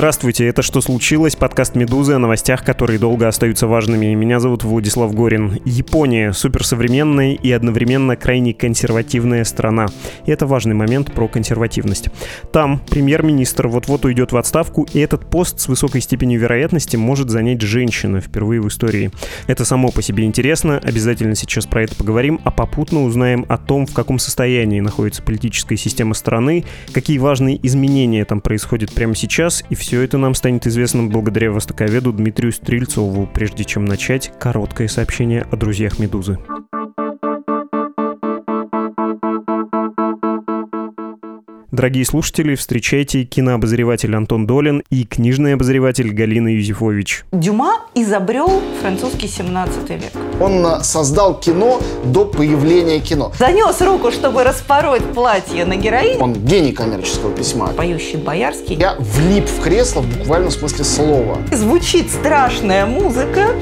Здравствуйте, это «Что случилось?» Подкаст «Медузы» о новостях, которые долго остаются важными. Меня зовут Владислав Горин. Япония – суперсовременная и одновременно крайне консервативная страна. И это важный момент про консервативность. Там премьер-министр вот-вот уйдет в отставку, и этот пост с высокой степенью вероятности может занять женщина впервые в истории. Это само по себе интересно, обязательно сейчас про это поговорим, а попутно узнаем о том, в каком состоянии находится политическая система страны, какие важные изменения там происходят прямо сейчас и все все это нам станет известным благодаря востоковеду Дмитрию Стрельцову, прежде чем начать короткое сообщение о друзьях «Медузы». Дорогие слушатели, встречайте кинообозреватель Антон Долин и книжный обозреватель Галина Юзефович. Дюма изобрел французский 17 век. Он э, создал кино до появления кино. Занес руку, чтобы распороть платье на героине. Он гений коммерческого письма. Поющий Боярский. Я влип в кресло в буквальном смысле слова. Звучит страшная музыка.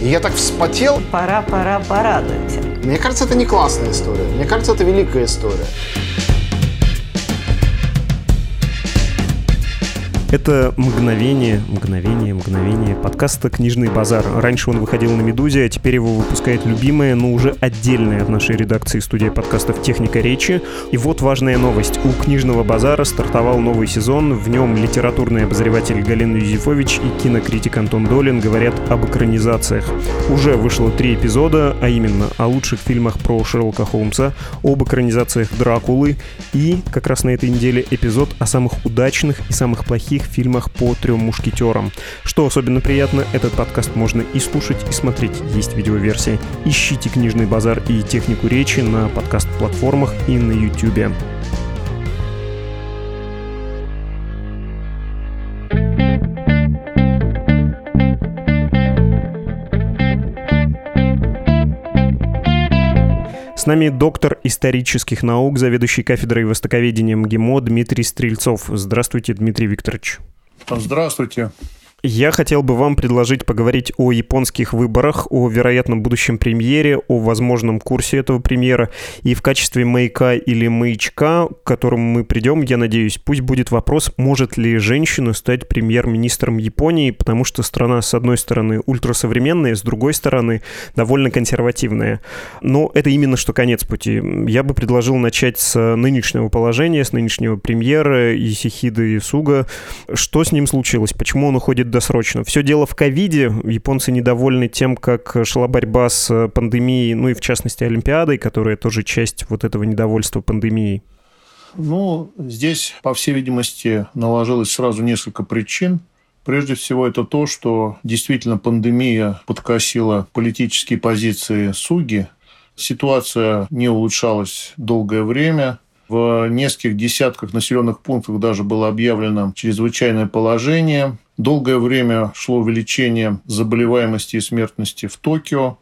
И я так вспотел. Пора, пора, порадуемся. Мне кажется, это не классная история. Мне кажется, это великая история. Это мгновение, мгновение, мгновение подкаста «Книжный базар». Раньше он выходил на «Медузе», а теперь его выпускает любимая, но уже отдельная от нашей редакции студия подкастов «Техника речи». И вот важная новость. У «Книжного базара» стартовал новый сезон. В нем литературный обозреватель Галина Юзефович и кинокритик Антон Долин говорят об экранизациях. Уже вышло три эпизода, а именно о лучших фильмах про Шерлока Холмса, об экранизациях Дракулы и, как раз на этой неделе, эпизод о самых удачных и самых плохих других фильмах по трем мушкетерам. Что особенно приятно, этот подкаст можно и слушать, и смотреть. Есть видеоверсия. Ищите «Книжный базар» и «Технику речи» на подкаст-платформах и на YouTube. С нами доктор исторических наук, заведующий кафедрой востоковедения МГИМО Дмитрий Стрельцов. Здравствуйте, Дмитрий Викторович. Здравствуйте. Я хотел бы вам предложить поговорить о японских выборах, о вероятном будущем премьере, о возможном курсе этого премьера. И в качестве маяка или маячка, к которому мы придем, я надеюсь, пусть будет вопрос, может ли женщина стать премьер-министром Японии, потому что страна, с одной стороны, ультрасовременная, с другой стороны, довольно консервативная. Но это именно что конец пути. Я бы предложил начать с нынешнего положения, с нынешнего премьера Исихиды Суга. Что с ним случилось? Почему он уходит досрочно. Все дело в ковиде. Японцы недовольны тем, как шла борьба с пандемией, ну и в частности Олимпиадой, которая тоже часть вот этого недовольства пандемией. Ну, здесь, по всей видимости, наложилось сразу несколько причин. Прежде всего, это то, что действительно пандемия подкосила политические позиции Суги. Ситуация не улучшалась долгое время. В нескольких десятках населенных пунктов даже было объявлено чрезвычайное положение. Долгое время шло увеличение заболеваемости и смертности в Токио.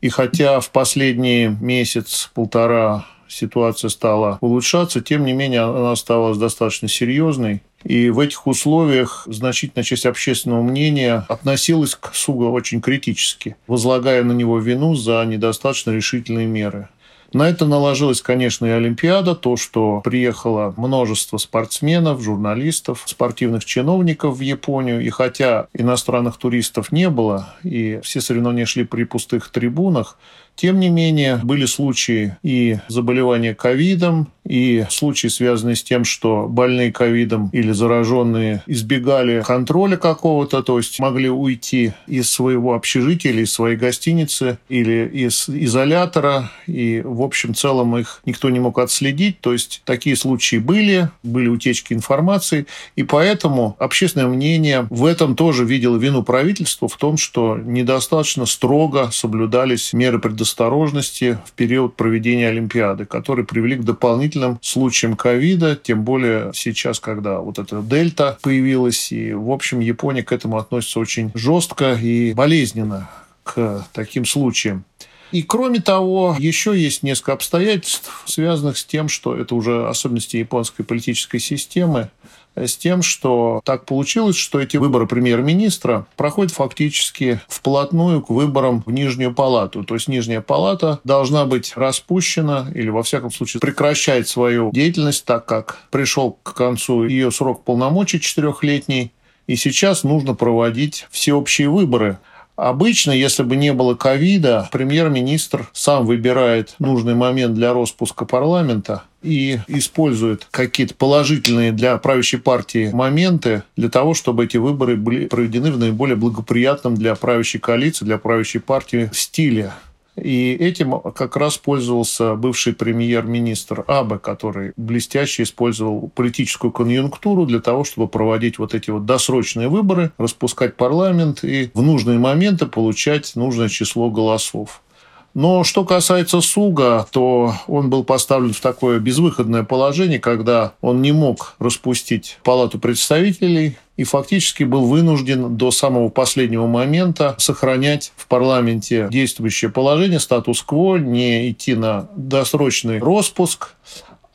И хотя в последний месяц-полтора ситуация стала улучшаться, тем не менее она оставалась достаточно серьезной. И в этих условиях значительная часть общественного мнения относилась к Суга очень критически, возлагая на него вину за недостаточно решительные меры. На это наложилась, конечно, и Олимпиада, то, что приехало множество спортсменов, журналистов, спортивных чиновников в Японию. И хотя иностранных туристов не было, и все соревнования шли при пустых трибунах, тем не менее, были случаи и заболевания ковидом, и случаи, связанные с тем, что больные ковидом или зараженные избегали контроля какого-то, то есть могли уйти из своего общежития или из своей гостиницы или из изолятора, и в общем целом их никто не мог отследить. То есть такие случаи были, были утечки информации, и поэтому общественное мнение в этом тоже видело вину правительства в том, что недостаточно строго соблюдались меры предосторожности в период проведения Олимпиады, которые привели к дополнительным обязательным случаем ковида, тем более сейчас, когда вот эта дельта появилась, и, в общем, Япония к этому относится очень жестко и болезненно к таким случаям. И кроме того, еще есть несколько обстоятельств, связанных с тем, что это уже особенности японской политической системы, с тем, что так получилось, что эти выборы премьер-министра проходят фактически вплотную к выборам в Нижнюю палату. То есть Нижняя палата должна быть распущена или, во всяком случае, прекращать свою деятельность, так как пришел к концу ее срок полномочий четырехлетний, и сейчас нужно проводить всеобщие выборы – Обычно, если бы не было ковида, премьер-министр сам выбирает нужный момент для распуска парламента и использует какие-то положительные для правящей партии моменты для того, чтобы эти выборы были проведены в наиболее благоприятном для правящей коалиции, для правящей партии стиле. И этим как раз пользовался бывший премьер-министр Абе, который блестяще использовал политическую конъюнктуру для того, чтобы проводить вот эти вот досрочные выборы, распускать парламент и в нужные моменты получать нужное число голосов. Но что касается Суга, то он был поставлен в такое безвыходное положение, когда он не мог распустить Палату представителей и фактически был вынужден до самого последнего момента сохранять в парламенте действующее положение, статус-кво, не идти на досрочный распуск,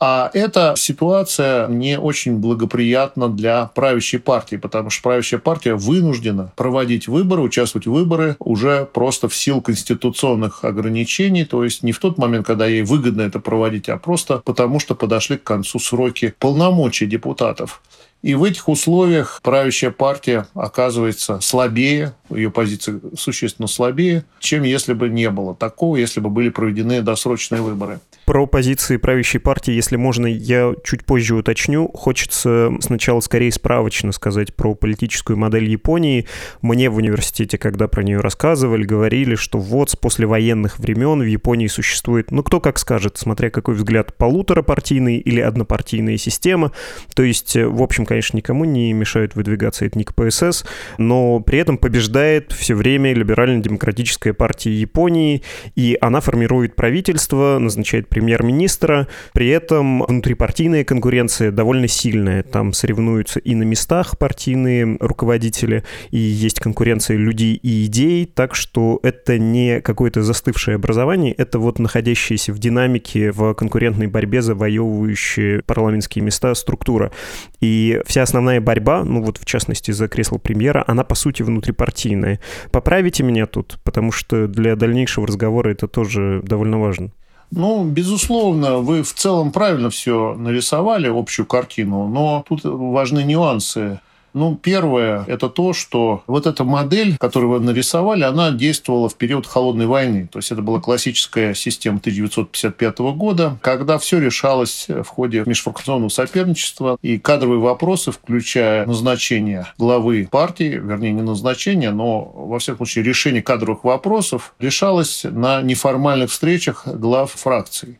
а эта ситуация не очень благоприятна для правящей партии, потому что правящая партия вынуждена проводить выборы, участвовать в выборы уже просто в силу конституционных ограничений, то есть не в тот момент, когда ей выгодно это проводить, а просто потому, что подошли к концу сроки полномочий депутатов. И в этих условиях правящая партия оказывается слабее, ее позиция существенно слабее, чем если бы не было такого, если бы были проведены досрочные выборы. Про позиции правящей партии, если можно, я чуть позже уточню. Хочется сначала скорее справочно сказать про политическую модель Японии. Мне в университете, когда про нее рассказывали, говорили, что вот с послевоенных времен в Японии существует, ну кто как скажет, смотря какой взгляд, полуторапартийная или однопартийная система. То есть, в общем, конечно, никому не мешают выдвигаться это не КПСС, но при этом побеждает все время либерально-демократическая партия Японии, и она формирует правительство, назначает премьер-министра. При этом внутрипартийная конкуренция довольно сильная. Там соревнуются и на местах партийные руководители, и есть конкуренция людей и идей, так что это не какое-то застывшее образование, это вот находящаяся в динамике, в конкурентной борьбе завоевывающие парламентские места структура. И вся основная борьба, ну вот в частности за кресло премьера, она по сути внутрипартийная. Поправите меня тут, потому что для дальнейшего разговора это тоже довольно важно. Ну, безусловно, вы в целом правильно все нарисовали, общую картину, но тут важны нюансы. Ну, первое – это то, что вот эта модель, которую вы нарисовали, она действовала в период Холодной войны. То есть это была классическая система 1955 года, когда все решалось в ходе межфракционного соперничества и кадровые вопросы, включая назначение главы партии, вернее, не назначение, но, во всяком случае, решение кадровых вопросов решалось на неформальных встречах глав фракций.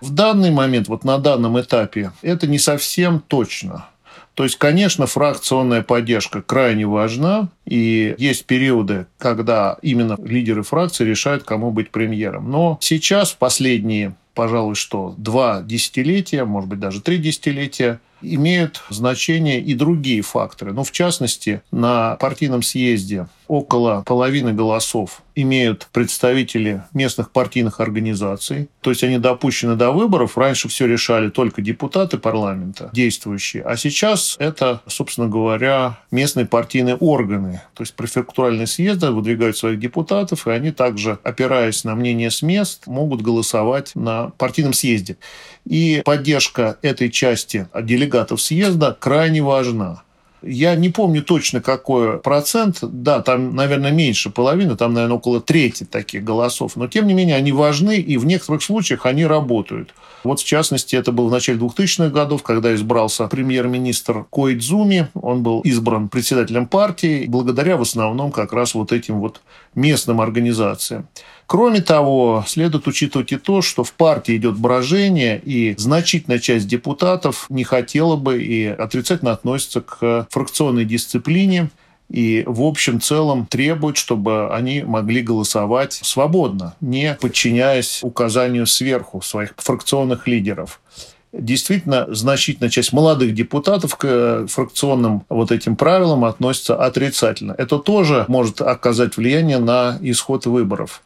В данный момент, вот на данном этапе, это не совсем точно. То есть, конечно, фракционная поддержка крайне важна, и есть периоды, когда именно лидеры фракции решают, кому быть премьером. Но сейчас, в последние, пожалуй, что два десятилетия, может быть, даже три десятилетия, имеют значение и другие факторы. Ну, в частности, на партийном съезде около половины голосов имеют представители местных партийных организаций. То есть они допущены до выборов. Раньше все решали только депутаты парламента, действующие. А сейчас это, собственно говоря, местные партийные органы. То есть префектуральные съезды выдвигают своих депутатов, и они также, опираясь на мнение с мест, могут голосовать на партийном съезде. И поддержка этой части делегатов съезда крайне важна. Я не помню точно, какой процент. Да, там, наверное, меньше половины, там, наверное, около трети таких голосов. Но, тем не менее, они важны, и в некоторых случаях они работают. Вот, в частности, это было в начале 2000-х годов, когда избрался премьер-министр Коидзуми. Он был избран председателем партии, благодаря в основном как раз вот этим вот местным организациям. Кроме того, следует учитывать и то, что в партии идет брожение, и значительная часть депутатов не хотела бы и отрицательно относится к фракционной дисциплине, и в общем целом требует, чтобы они могли голосовать свободно, не подчиняясь указанию сверху своих фракционных лидеров. действительно значительная часть молодых депутатов к э, фракционным вот этим правилам относится отрицательно. Это тоже может оказать влияние на исход выборов.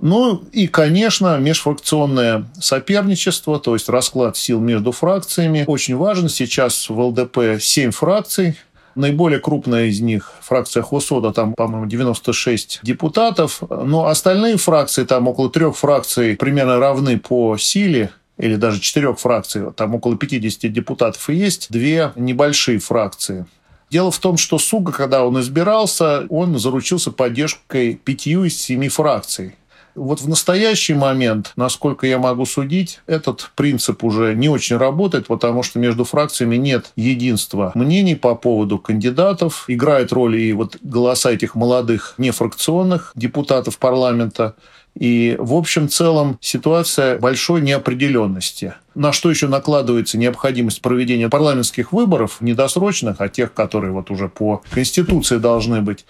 Ну и, конечно, межфракционное соперничество, то есть расклад сил между фракциями, очень важен. Сейчас в ЛДП 7 фракций, Наиболее крупная из них фракция Хосода, там, по-моему, 96 депутатов. Но остальные фракции, там около трех фракций, примерно равны по силе или даже четырех фракций, там около 50 депутатов и есть две небольшие фракции. Дело в том, что Суга, когда он избирался, он заручился поддержкой пятью из семи фракций. Вот в настоящий момент, насколько я могу судить, этот принцип уже не очень работает, потому что между фракциями нет единства мнений по поводу кандидатов. Играет роль и вот голоса этих молодых нефракционных депутатов парламента. И в общем целом ситуация большой неопределенности. На что еще накладывается необходимость проведения парламентских выборов, недосрочных, а тех, которые вот уже по Конституции должны быть.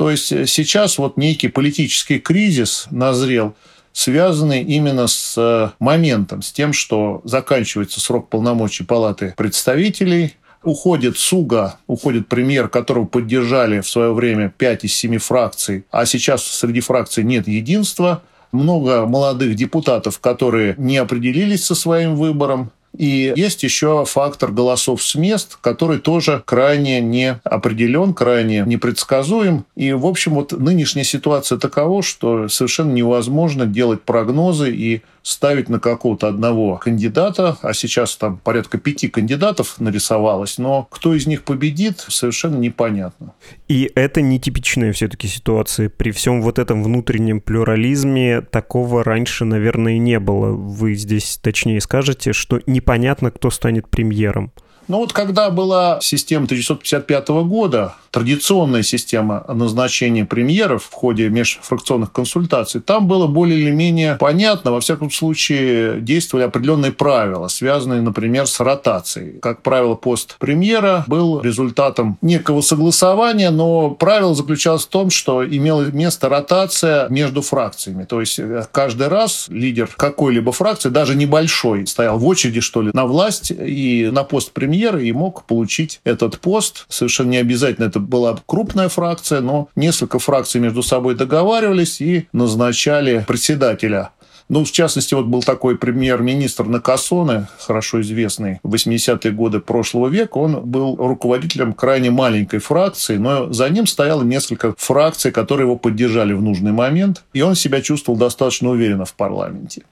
То есть э, сейчас вот некий политический кризис назрел, связанный именно с э, моментом, с тем, что заканчивается срок полномочий Палаты представителей, уходит Суга, уходит премьер, которого поддержали в свое время 5 из 7 фракций, а сейчас среди фракций нет единства. Много молодых депутатов, которые не определились со своим выбором. И есть еще фактор голосов с мест, который тоже крайне не определен, крайне непредсказуем. И, в общем, вот нынешняя ситуация такова, что совершенно невозможно делать прогнозы и ставить на какого-то одного кандидата, а сейчас там порядка пяти кандидатов нарисовалось, но кто из них победит, совершенно непонятно. И это нетипичная все-таки ситуация. При всем вот этом внутреннем плюрализме такого раньше, наверное, не было. Вы здесь точнее скажете, что непонятно, кто станет премьером. Ну вот когда была система 1955 года, традиционная система назначения премьеров в ходе межфракционных консультаций, там было более или менее понятно, во всяком случае, действовали определенные правила, связанные, например, с ротацией. Как правило, пост премьера был результатом некого согласования, но правило заключалось в том, что имела место ротация между фракциями. То есть э, каждый раз лидер какой-либо фракции, даже небольшой, стоял в очереди, что ли, на власть и на пост премьера и мог получить этот пост. Совершенно не обязательно это была крупная фракция, но несколько фракций между собой договаривались и назначали председателя ну, в частности, вот был такой премьер-министр Накасоне, хорошо известный, в 80-е годы прошлого века. Он был руководителем крайне маленькой фракции, но за ним стояло несколько фракций, которые его поддержали в нужный момент, и он себя чувствовал достаточно уверенно в парламенте.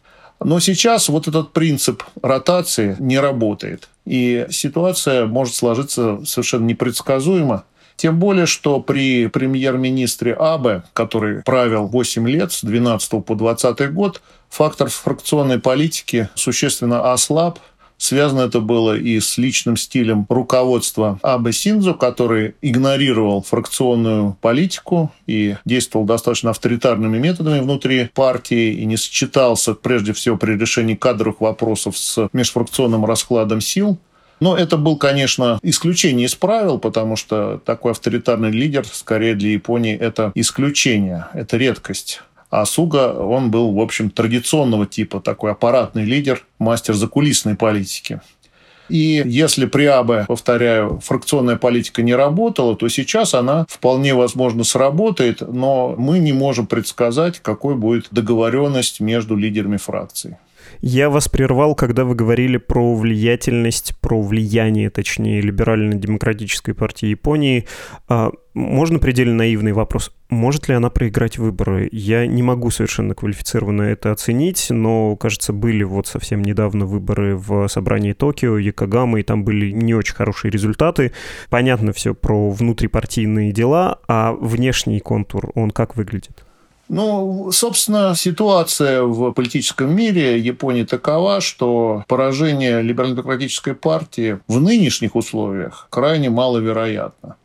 Но сейчас вот этот принцип ротации не работает. И ситуация может сложиться совершенно непредсказуемо. Тем более, что при премьер-министре Абе, который правил 8 лет с 12 по 20 год, фактор фракционной политики существенно ослаб, Связано это было и с личным стилем руководства Абе Синзу, который игнорировал фракционную политику и действовал достаточно авторитарными методами внутри партии и не сочетался, прежде всего, при решении кадровых вопросов с межфракционным раскладом сил. Но это был, конечно, исключение из правил, потому что такой авторитарный лидер, скорее для Японии, это исключение, это редкость. А Суга, он был, в общем, традиционного типа, такой аппаратный лидер, мастер закулисной политики. И если при АБ, повторяю, фракционная политика не работала, то сейчас она вполне возможно сработает, но мы не можем предсказать, какой будет договоренность между лидерами фракций. Я вас прервал, когда вы говорили про влиятельность, про влияние, точнее, либерально-демократической партии Японии. А, можно предельно наивный вопрос. Может ли она проиграть выборы? Я не могу совершенно квалифицированно это оценить, но, кажется, были вот совсем недавно выборы в собрании Токио, Якогама, и там были не очень хорошие результаты. Понятно все про внутрипартийные дела, а внешний контур, он как выглядит? Ну, собственно, ситуация в политическом мире Японии такова, что поражение либерально-демократической партии в нынешних условиях крайне маловероятно.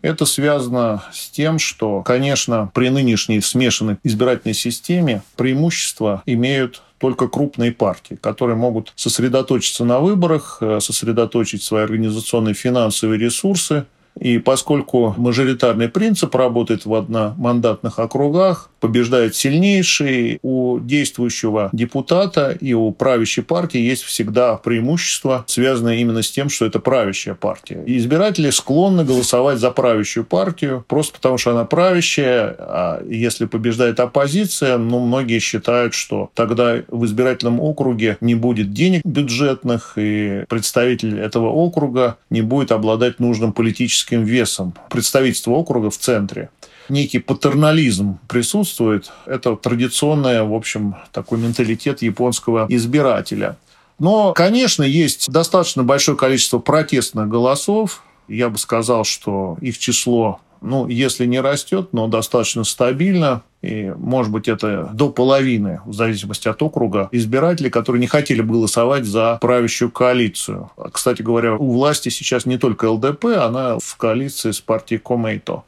Это связано с тем, что, конечно, при нынешней смешанной избирательной системе преимущества имеют только крупные партии, которые могут сосредоточиться на выборах, э, сосредоточить свои организационные финансовые ресурсы. И поскольку мажоритарный принцип работает в одномандатных округах, побеждает сильнейший. У действующего депутата и у правящей партии есть всегда преимущество, связанное именно с тем, что это правящая партия. И избиратели склонны голосовать за правящую партию, просто потому что она правящая, а если побеждает оппозиция, ну, многие считают, что тогда в избирательном округе не будет денег бюджетных, и представитель этого округа не будет обладать нужным политическим весом. Представительство округа в центре некий патернализм присутствует. Это традиционный, в общем, такой менталитет японского избирателя. Но, конечно, есть достаточно большое количество протестных голосов. Я бы сказал, что их число, ну, если не растет, но достаточно стабильно. И, может быть, это до половины, в зависимости от округа, избирателей, которые не хотели бы голосовать за правящую коалицию. Кстати говоря, у власти сейчас не только ЛДП, она в коалиции с партией Комейто.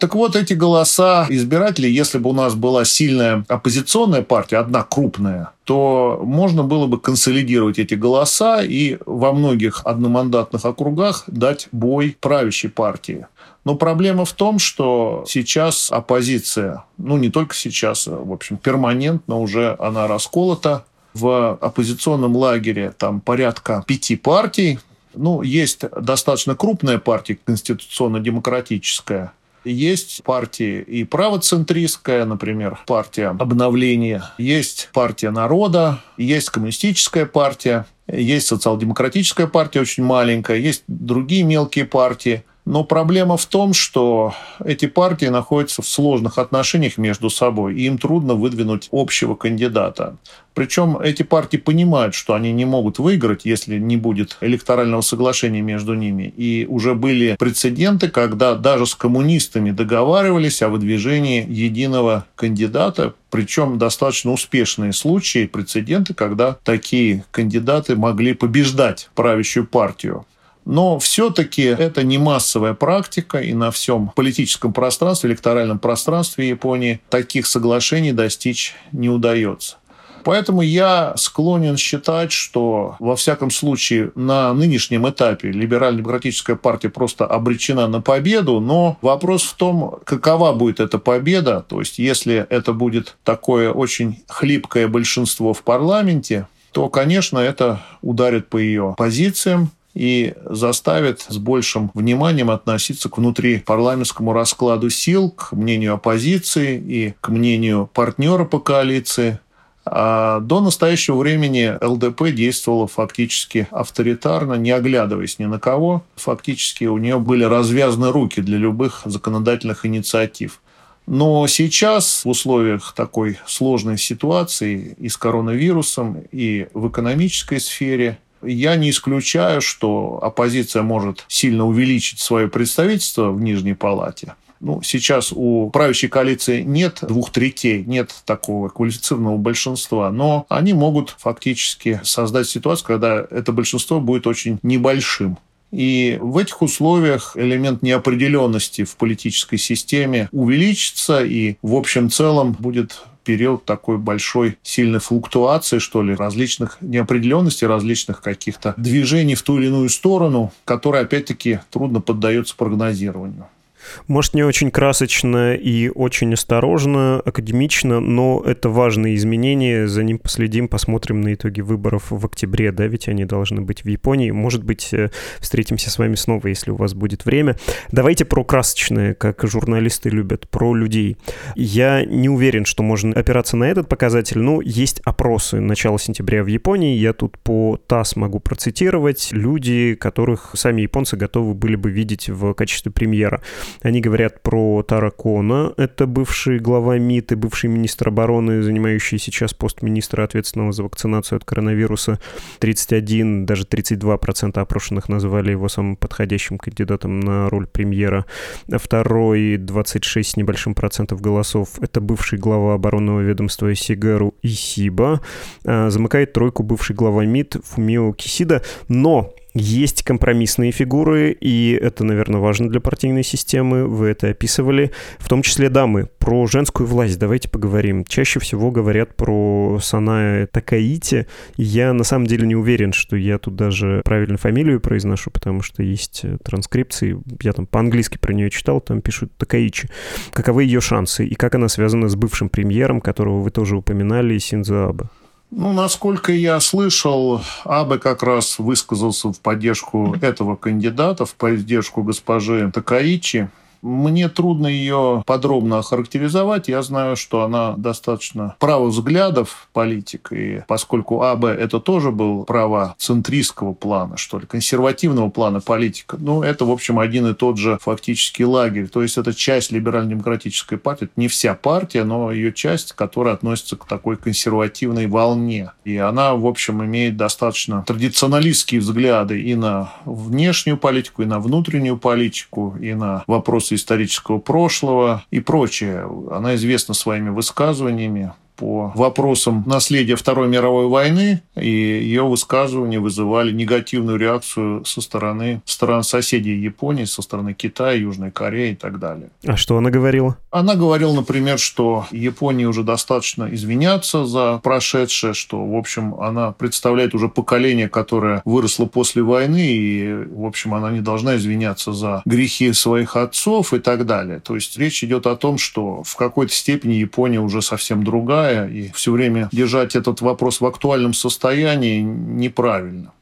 Так вот, эти голоса избирателей, если бы у нас была сильная оппозиционная партия, одна крупная, то можно было бы консолидировать эти голоса и во многих одномандатных округах дать бой правящей партии. Но проблема в том, что сейчас оппозиция, ну не только сейчас, а, в общем, перманентно уже она расколота. В оппозиционном лагере там порядка пяти партий. Ну, есть достаточно крупная партия, конституционно-демократическая, есть партии и правоцентристская, например, партия обновления, есть партия народа, есть коммунистическая партия, есть социал-демократическая партия очень маленькая, есть другие мелкие партии. Но проблема в том, что эти партии находятся в сложных отношениях между собой, и им трудно выдвинуть общего кандидата. Причем эти партии понимают, что они не могут выиграть, если не будет электорального соглашения между ними. И уже были прецеденты, когда даже с коммунистами договаривались о выдвижении единого кандидата, причем достаточно успешные случаи, прецеденты, когда такие кандидаты могли побеждать правящую партию. Но все-таки это не массовая практика, и на всем политическом пространстве, электоральном пространстве Японии таких соглашений достичь не удается. Поэтому я склонен считать, что во всяком случае на нынешнем этапе либерально-демократическая партия просто обречена на победу, но вопрос в том, какова будет эта победа, то есть если это будет такое очень хлипкое большинство в парламенте, то, конечно, это ударит по ее позициям, и заставит с большим вниманием относиться к внутрипарламентскому раскладу сил, к мнению оппозиции и к мнению партнера по коалиции. А до настоящего времени ЛДП действовала фактически авторитарно, не оглядываясь ни на кого. Фактически у нее были развязаны руки для любых законодательных инициатив. Но сейчас в условиях такой сложной ситуации и с коронавирусом, и в экономической сфере, я не исключаю, что оппозиция может сильно увеличить свое представительство в Нижней Палате. Ну, сейчас у правящей коалиции нет двух третей, нет такого квалифицированного большинства, но они могут фактически создать ситуацию, когда это большинство будет очень небольшим. И в этих условиях элемент неопределенности в политической системе увеличится и в общем целом будет период такой большой сильной флуктуации, что ли, различных неопределенностей, различных каких-то движений в ту или иную сторону, которые, опять-таки, трудно поддаются прогнозированию. Может, не очень красочно и очень осторожно, академично, но это важные изменения, за ним последим, посмотрим на итоги выборов в октябре, да, ведь они должны быть в Японии. Может быть, э, встретимся с вами снова, если у вас будет время. Давайте про красочное, как журналисты любят, про людей. Я не уверен, что можно опираться на этот показатель, но есть опросы начала сентября в Японии, я тут по ТАСС могу процитировать, люди, которых сами японцы готовы были бы видеть в качестве премьера. Они говорят про Таракона, это бывший глава МИД и бывший министр обороны, занимающий сейчас пост министра, ответственного за вакцинацию от коронавируса. 31, даже 32% опрошенных называли его самым подходящим кандидатом на роль премьера. Второй, 26 с небольшим процентов голосов, это бывший глава оборонного ведомства Сигару Исиба. А, замыкает тройку бывший глава МИД Фумио Кисида. Но Есть компромиссные фигуры, и это, наверное, важно для партийной системы. Вы это описывали. В том числе дамы. Про женскую власть давайте поговорим. Чаще всего говорят про Саная Такаити. Я на самом деле не уверен, что я тут даже правильно фамилию произношу, потому что есть транскрипции. Я там по-английски про нее читал, там пишут Такаичи. Каковы ее шансы и как она связана с бывшим премьером, которого вы тоже упоминали, Синзо Абе? Ну, насколько я слышал, Абе как раз высказался в поддержку этого кандидата, в поддержку госпожи Такаичи. Мне трудно ее подробно охарактеризовать. Я знаю, что она достаточно правых взглядов политик, и поскольку АБ это тоже был право центристского плана, что ли, консервативного плана политика, ну, это, в общем, один и тот же фактически лагерь. То есть это часть либерально-демократической партии. Это не вся партия, но ее часть, которая относится к такой консервативной волне. И она, в общем, имеет достаточно традиционалистские взгляды и на внешнюю политику, и на внутреннюю политику, и на вопросы исторического прошлого и прочее. Она известна своими высказываниями по вопросам наследия Второй мировой войны, и ее высказывания вызывали негативную реакцию со стороны стран соседей Японии, со стороны Китая, Южной Кореи и так далее. А что она говорила? Она говорила, например, что Японии уже достаточно извиняться за прошедшее, что, в общем, она представляет уже поколение, которое выросло после войны, и, в общем, она не должна извиняться за грехи своих отцов и так далее. То есть речь идет о том, что в какой-то степени Япония уже совсем другая, другая, и все время держать этот вопрос в актуальном состоянии неправильно.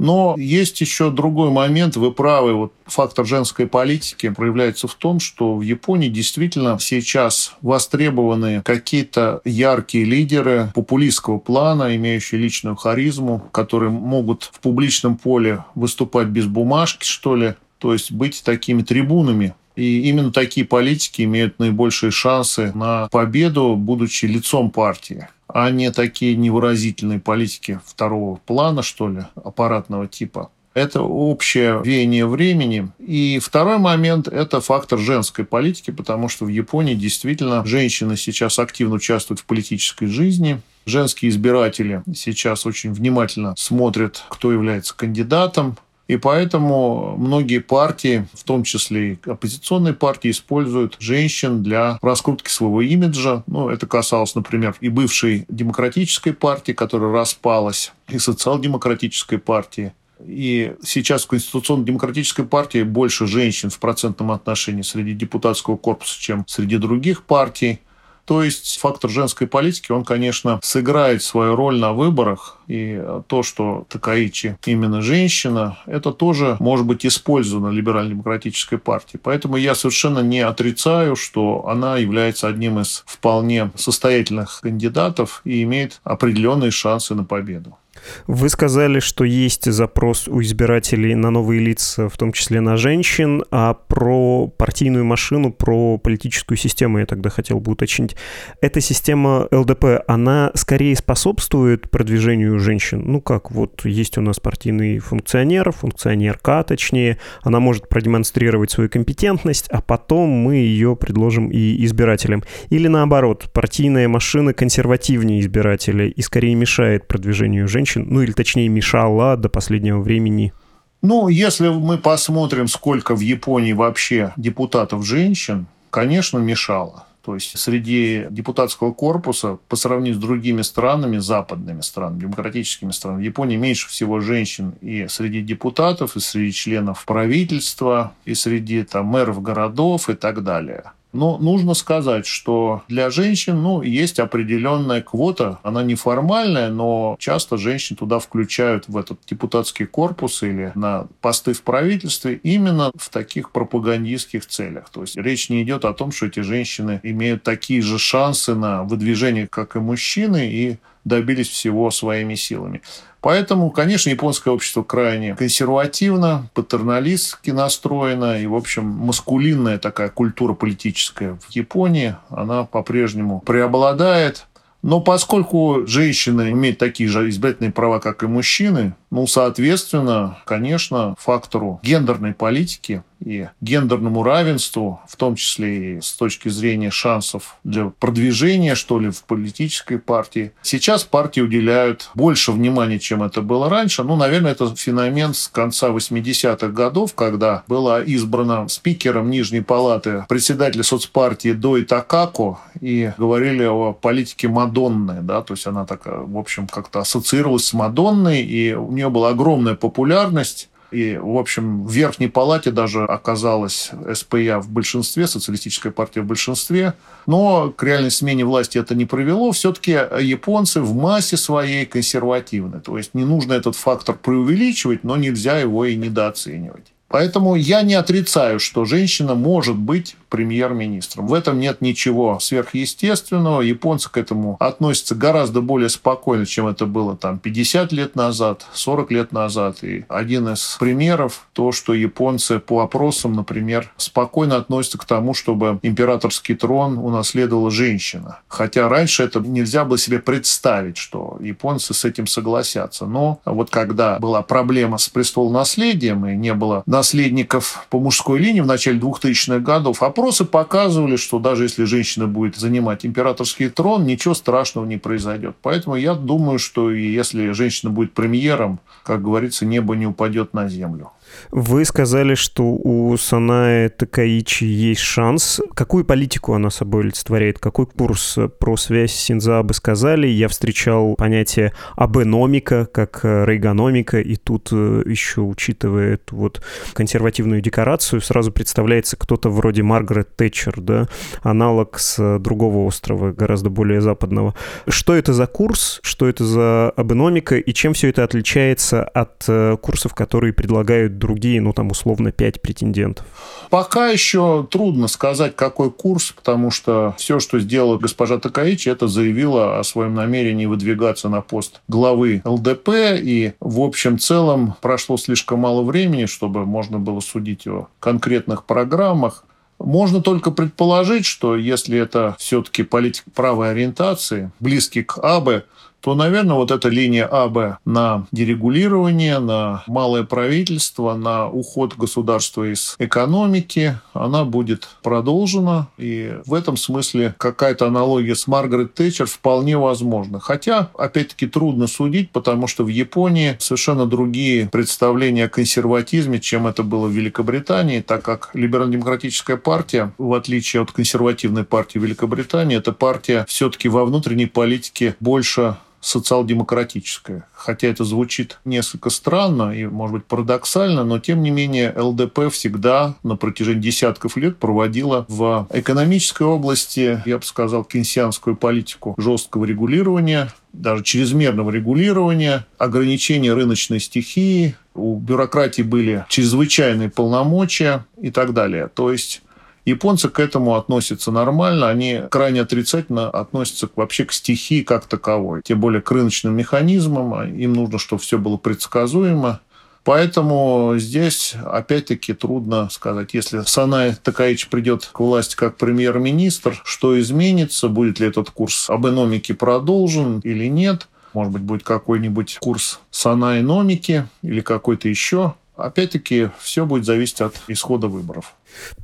Но есть еще другой момент, вы правы, вот фактор женской политики проявляется в том, что в Японии действительно сейчас востребованы какие-то яркие лидеры популистского плана, имеющие личную харизму, которые могут в публичном поле выступать без бумажки, что ли, то есть быть такими трибунами и именно такие политики имеют наибольшие шансы на победу, будучи лицом партии а не такие невыразительные политики второго плана, что ли, аппаратного типа. Это общее веяние времени. И второй момент – это фактор женской политики, потому что в Японии действительно женщины сейчас активно участвуют в политической жизни. Женские избиратели сейчас очень внимательно смотрят, кто является кандидатом, и поэтому многие партии, в том числе и оппозиционные партии, используют женщин для раскрутки своего имиджа. Ну, это касалось, например, и бывшей демократической партии, которая распалась, и социал-демократической партии. И сейчас в Конституционно-демократической партии больше женщин в процентном отношении среди депутатского корпуса, чем среди других партий. То есть фактор женской политики, он, конечно, сыграет свою роль на выборах. И то, что Такаичи именно женщина, это тоже может быть использовано либерально-демократической партией. Поэтому я совершенно не отрицаю, что она является одним из вполне состоятельных кандидатов и имеет определенные шансы на победу. Вы сказали, что есть запрос у избирателей на новые лица, в том числе на женщин, а про партийную машину, про политическую систему я тогда хотел бы уточнить. Эта система ЛДП, она скорее способствует продвижению женщин? Ну как, вот есть у нас партийный функционер, функционерка точнее, она может продемонстрировать свою компетентность, а потом мы ее предложим и избирателям. Или наоборот, партийная машина консервативнее избирателя и скорее мешает продвижению женщин женщин, ну или точнее мешала до последнего времени? Ну, если мы посмотрим, сколько в Японии вообще депутатов женщин, конечно, мешало. То есть среди депутатского корпуса по сравнению с другими странами, западными странами, демократическими странами, в Японии меньше всего женщин и среди депутатов, и среди членов правительства, и среди там, мэров городов и так далее. Но нужно сказать, что для женщин ну, есть определенная квота. Она неформальная, но часто женщин туда включают в этот депутатский корпус или на посты в правительстве именно в таких пропагандистских целях. То есть речь не идет о том, что эти женщины имеют такие же шансы на выдвижение, как и мужчины, и добились всего своими силами. Поэтому, конечно, японское общество крайне консервативно, патерналистски настроено, и, в общем, маскулинная такая культура политическая в Японии, она по-прежнему преобладает. Но поскольку женщины имеют такие же избирательные права, как и мужчины, ну, соответственно, конечно, фактору гендерной политики и гендерному равенству, в том числе и с точки зрения шансов для продвижения, что ли, в политической партии. Сейчас партии уделяют больше внимания, чем это было раньше. Ну, наверное, это феномен с конца 80-х годов, когда была избрана спикером Нижней Палаты председателя соцпартии Дой Такако, и говорили о политике Мадонны, да, то есть она такая, в общем, как-то ассоциировалась с Мадонной, и у нее была огромная популярность, и, в общем, в Верхней Палате даже оказалась СПЯ в большинстве, социалистическая партия в большинстве. Но к реальной смене власти это не привело. Все-таки японцы в массе своей консервативны. То есть не нужно этот фактор преувеличивать, но нельзя его и недооценивать. Поэтому я не отрицаю, что женщина может быть премьер-министром. В этом нет ничего сверхъестественного. Японцы к этому относятся гораздо более спокойно, чем это было там 50 лет назад, 40 лет назад. И один из примеров то, что японцы по опросам, например, спокойно относятся к тому, чтобы императорский трон унаследовала женщина. Хотя раньше это нельзя было себе представить, что японцы с этим согласятся. Но вот когда была проблема с престолонаследием и не было наследников по мужской линии в начале 2000-х годов, опросы показывали, что даже если женщина будет занимать императорский трон, ничего страшного не произойдет. Поэтому я думаю, что если женщина будет премьером, как говорится, небо не упадет на землю. Вы сказали, что у Санаи Такаичи есть шанс. Какую политику она собой олицетворяет? Какой курс про связь с Синзабе сказали? Я встречал понятие абеномика, как рейгономика, и тут э, еще учитывая вот консервативную декорацию, сразу представляется кто-то вроде Маргарет Тэтчер, да, аналог с другого острова, гораздо более западного. Что это за курс? Что это за абеномика? И чем все это отличается от э, курсов, которые предлагают другие, ну там условно пять претендентов? Пока еще трудно сказать, какой курс, потому что все, что сделала госпожа Такаичи, это заявила о своем намерении выдвигаться на пост главы ЛДП, и в общем целом прошло слишком мало времени, чтобы можно было судить о конкретных программах. Можно только предположить, что если это все-таки политик правой ориентации, близкий к АБЭ, то, наверное, вот эта линия АБ на дерегулирование, на малое правительство, на уход государства из экономики, она будет продолжена. И в этом смысле какая-то аналогия с Маргарет Тэтчер вполне возможна. Хотя, опять-таки, трудно судить, потому что в Японии совершенно другие представления о консерватизме, чем это было в Великобритании, так как либерально-демократическая партия, в отличие от консервативной партии Великобритании, эта партия все-таки во внутренней политике больше социал-демократическая. Хотя это звучит несколько странно и, может быть, парадоксально, но, тем не менее, ЛДП всегда на протяжении десятков лет проводила в экономической области, я бы сказал, кейнсианскую политику жесткого регулирования, даже чрезмерного регулирования, ограничения рыночной стихии, у бюрократии были чрезвычайные полномочия и так далее. То есть Японцы к этому относятся нормально, они крайне отрицательно относятся вообще к стихии как таковой, тем более к рыночным механизмам, а им нужно, чтобы все было предсказуемо. Поэтому здесь, опять-таки, трудно сказать, если Санай Такаич придет к власти как премьер-министр, что изменится, будет ли этот курс об экономике продолжен или нет. Может быть, будет какой-нибудь курс санаэномики или какой-то еще. Опять-таки, все будет зависеть от исхода выборов.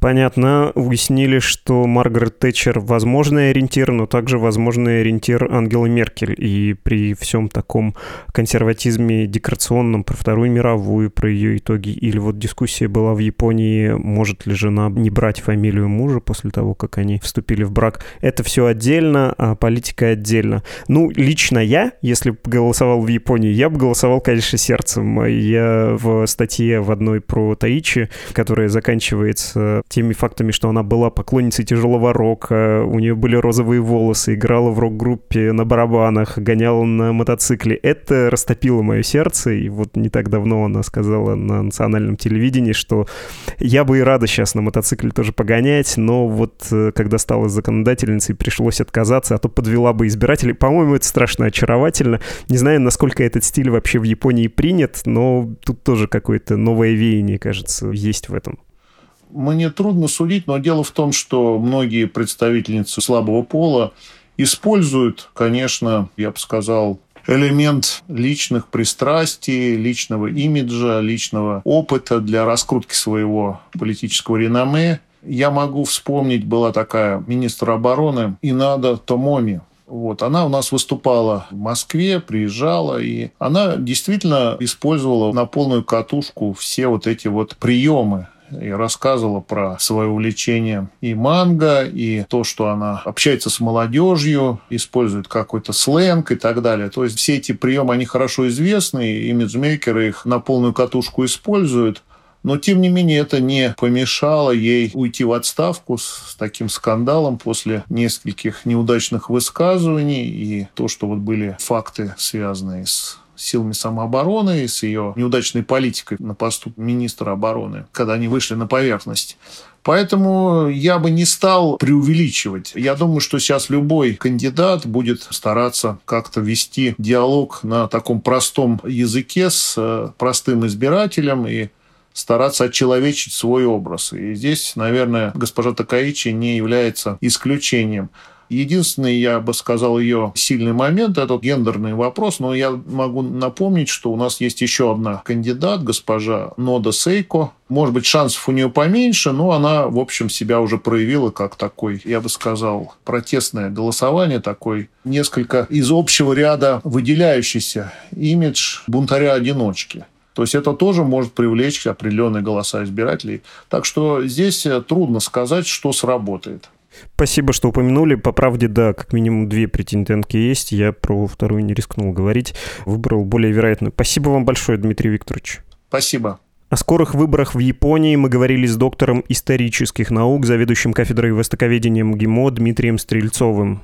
Понятно. Уяснили, что Маргарет Тэтчер возможный ориентир, но также возможный ориентир Ангелы Меркель. И при всем таком консерватизме декорационном про Вторую мировую, про ее итоги, или вот дискуссия была в Японии, может ли жена не брать фамилию мужа после того, как они вступили в брак. Это все отдельно, а политика отдельно. Ну, лично я, если бы голосовал в Японии, я бы голосовал, конечно, сердцем. Я в статье в одной про Таичи, которая заканчивается теми фактами, что она была поклонницей тяжелого рока, у нее были розовые волосы, играла в рок-группе на барабанах, гоняла на мотоцикле. Это растопило мое сердце, и вот не так давно она сказала на национальном телевидении, что я бы и рада сейчас на мотоцикле тоже погонять, но вот э, когда стала законодательницей, пришлось отказаться, а то подвела бы избирателей. По-моему, это страшно очаровательно. Не знаю, насколько этот стиль вообще в Японии принят, но тут тоже какое-то новое веяние, кажется, есть в этом. Мне трудно судить, но дело в том, что многие представительницы слабого пола используют, конечно, я бы сказал, элемент личных пристрастий, личного имиджа, личного опыта для раскрутки своего политического реноме. Я могу вспомнить, была такая министр обороны Инада Томоми. Вот, она у нас выступала в Москве, приезжала, и она действительно использовала на полную катушку все вот эти вот приемы и рассказывала про свое увлечение и манго, и то, что она общается с молодежью, использует какой-то сленг и так далее. То есть все эти приемы, они хорошо известны, и имиджмейкеры их на полную катушку используют. Но, тем не менее, это не помешало ей уйти в отставку с таким скандалом после нескольких неудачных высказываний и то, что вот были факты, связанные с силами самообороны и с ее неудачной политикой на посту министра обороны, когда они вышли на поверхность. Поэтому я бы не стал преувеличивать. Я думаю, что сейчас любой кандидат будет стараться как-то вести диалог на таком простом языке с э, простым избирателем и стараться отчеловечить свой образ. И здесь, наверное, госпожа Такаичи не является исключением. Единственный, я бы сказал, ее сильный момент – это гендерный вопрос, но я могу напомнить, что у нас есть еще одна кандидат, госпожа Нода Сейко. Может быть, шансов у нее поменьше, но она, в общем, себя уже проявила как такой, я бы сказал, протестное голосование, такой несколько из общего ряда выделяющийся имидж бунтаря-одиночки. То есть это тоже может привлечь определенные голоса избирателей. Так что здесь трудно сказать, что сработает. Спасибо, что упомянули. По правде, да, как минимум две претендентки есть. Я про вторую не рискнул говорить. Выбрал более вероятную. Спасибо вам большое, Дмитрий Викторович. Спасибо. О скорых выборах в Японии мы говорили с доктором исторических наук, заведующим кафедрой востоковедения МГИМО Дмитрием Стрельцовым.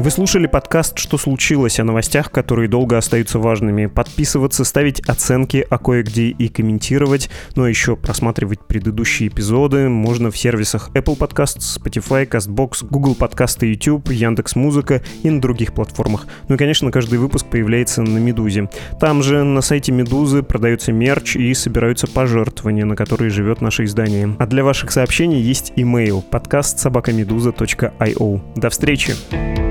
Вы слушали подкаст «Что случилось?» о новостях, которые долго остаются важными. Подписываться, ставить оценки, а кое-где и комментировать, но еще просматривать предыдущие эпизоды можно в сервисах Apple Podcasts, Spotify, CastBox, Google Подкасты, YouTube, Яндекс Музыка и на других платформах. Ну и, конечно, каждый выпуск появляется на Медузе. Там же на сайте Медузы продается мерч и собираются пожертвования, на которые живет наше издание. А для ваших сообщений есть email подкаст собакамедуза.io. До встречи!